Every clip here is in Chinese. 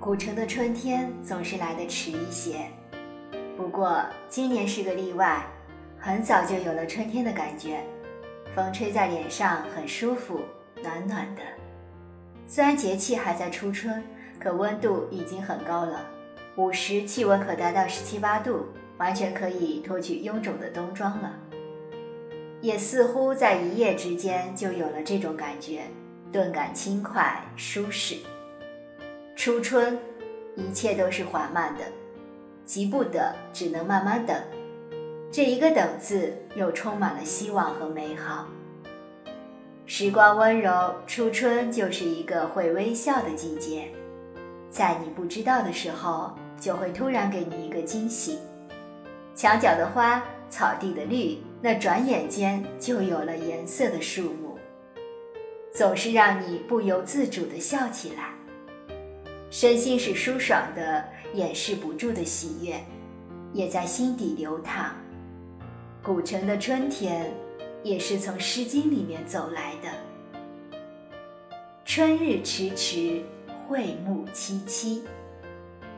古城的春天总是来得迟一些，不过今年是个例外，很早就有了春天的感觉，风吹在脸上很舒服，暖暖的。虽然节气还在初春，可温度已经很高了，午时气温可达到十七八度，完全可以脱去臃肿的冬装了。也似乎在一夜之间就有了这种感觉，顿感轻快舒适。初春，一切都是缓慢的，急不得，只能慢慢等。这一个“等”字，又充满了希望和美好。时光温柔，初春就是一个会微笑的季节，在你不知道的时候，就会突然给你一个惊喜。墙角的花，草地的绿，那转眼间就有了颜色的树木，总是让你不由自主地笑起来，身心是舒爽的，掩饰不住的喜悦，也在心底流淌。古城的春天。也是从《诗经》里面走来的。春日迟迟，桧木萋萋，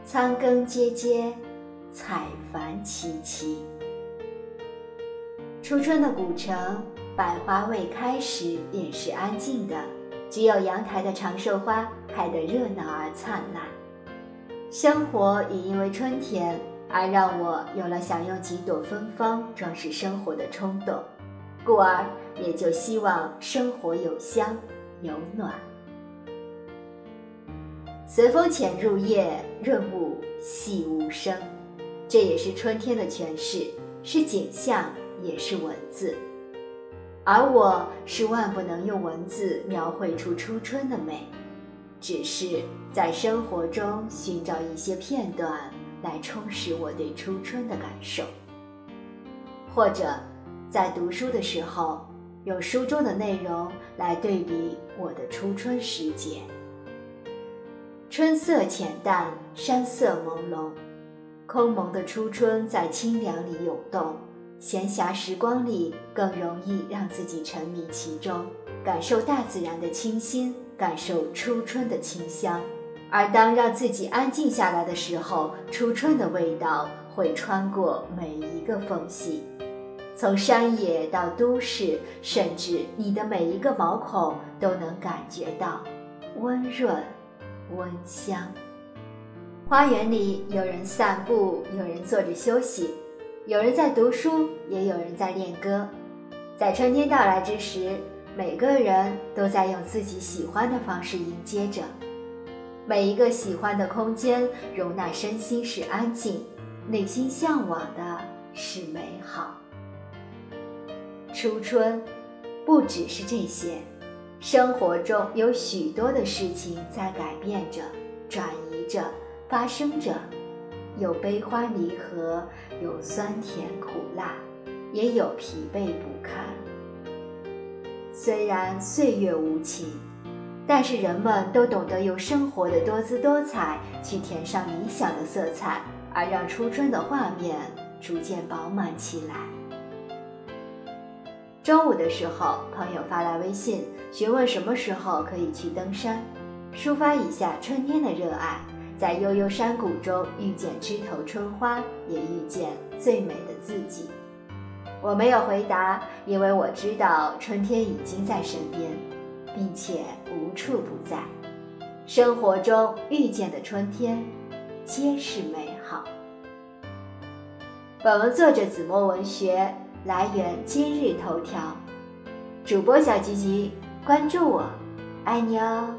仓庚喈喈，采繁戚戚。初春的古城，百花未开时也是安静的，只有阳台的长寿花开得热闹而灿烂。生活也因为春天而让我有了想用几朵芬芳装饰生活的冲动。故而也就希望生活有香有暖。随风潜入夜，润物细无声。这也是春天的诠释，是景象，也是文字。而我是万不能用文字描绘出初春的美，只是在生活中寻找一些片段来充实我对初春的感受，或者。在读书的时候，用书中的内容来对比我的初春时节。春色浅淡，山色朦胧，空蒙的初春在清凉里涌动。闲暇时光里，更容易让自己沉迷其中，感受大自然的清新，感受初春的清香。而当让自己安静下来的时候，初春的味道会穿过每一个缝隙。从山野到都市，甚至你的每一个毛孔都能感觉到温润、温香。花园里有人散步，有人坐着休息，有人在读书，也有人在练歌。在春天到来之时，每个人都在用自己喜欢的方式迎接着。每一个喜欢的空间，容纳身心是安静，内心向往的是美好。初春，不只是这些，生活中有许多的事情在改变着、转移着、发生着，有悲欢离合，有酸甜苦辣，也有疲惫不堪。虽然岁月无情，但是人们都懂得用生活的多姿多彩去填上理想的色彩，而让初春的画面逐渐饱满起来。中午的时候，朋友发来微信询问什么时候可以去登山，抒发一下春天的热爱，在悠悠山谷中遇见枝头春花，也遇见最美的自己。我没有回答，因为我知道春天已经在身边，并且无处不在。生活中遇见的春天，皆是美好。本文作者子墨文学。来源今日头条，主播小吉吉，关注我，爱你哦。